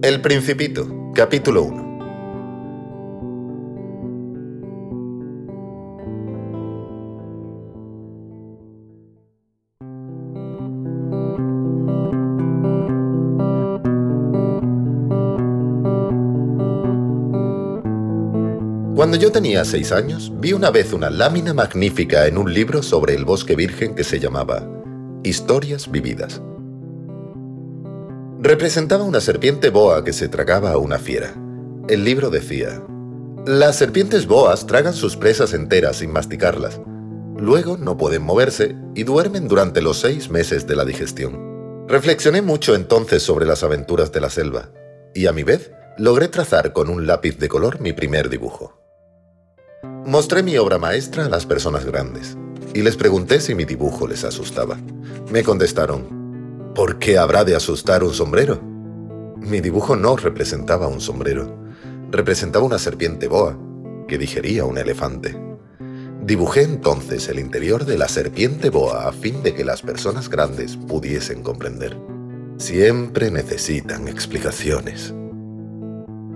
El Principito, capítulo 1. Cuando yo tenía seis años, vi una vez una lámina magnífica en un libro sobre el bosque virgen que se llamaba Historias Vividas. Representaba una serpiente boa que se tragaba a una fiera. El libro decía, Las serpientes boas tragan sus presas enteras sin masticarlas. Luego no pueden moverse y duermen durante los seis meses de la digestión. Reflexioné mucho entonces sobre las aventuras de la selva y a mi vez logré trazar con un lápiz de color mi primer dibujo. Mostré mi obra maestra a las personas grandes y les pregunté si mi dibujo les asustaba. Me contestaron, ¿por qué habrá de asustar un sombrero? Mi dibujo no representaba un sombrero, representaba una serpiente boa que digería un elefante. Dibujé entonces el interior de la serpiente boa a fin de que las personas grandes pudiesen comprender. Siempre necesitan explicaciones.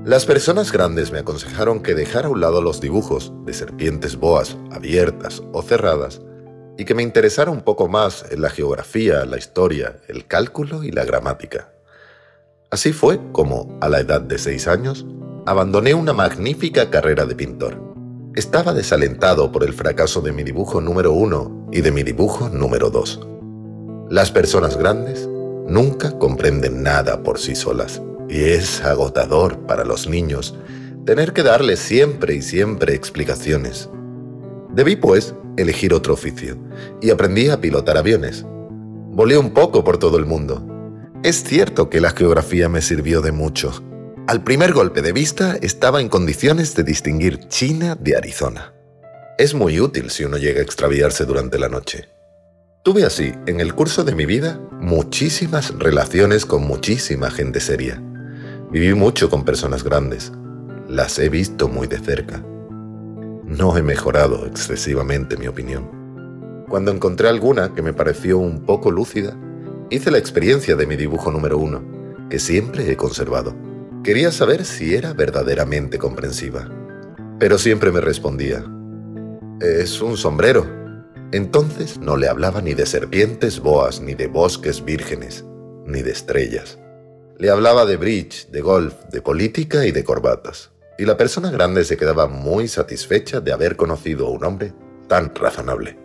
Las personas grandes me aconsejaron que dejara a un lado los dibujos de serpientes boas abiertas o cerradas y que me interesara un poco más en la geografía, la historia, el cálculo y la gramática. Así fue como, a la edad de seis años, abandoné una magnífica carrera de pintor. Estaba desalentado por el fracaso de mi dibujo número uno y de mi dibujo número dos. Las personas grandes nunca comprenden nada por sí solas y es agotador para los niños tener que darles siempre y siempre explicaciones. Debí, pues, elegir otro oficio y aprendí a pilotar aviones. Volé un poco por todo el mundo. Es cierto que la geografía me sirvió de mucho. Al primer golpe de vista estaba en condiciones de distinguir China de Arizona. Es muy útil si uno llega a extraviarse durante la noche. Tuve así, en el curso de mi vida, muchísimas relaciones con muchísima gente seria. Viví mucho con personas grandes. Las he visto muy de cerca. No he mejorado excesivamente mi opinión. Cuando encontré alguna que me pareció un poco lúcida, hice la experiencia de mi dibujo número uno, que siempre he conservado. Quería saber si era verdaderamente comprensiva. Pero siempre me respondía, es un sombrero. Entonces no le hablaba ni de serpientes boas, ni de bosques vírgenes, ni de estrellas. Le hablaba de bridge, de golf, de política y de corbatas. Y la persona grande se quedaba muy satisfecha de haber conocido a un hombre tan razonable.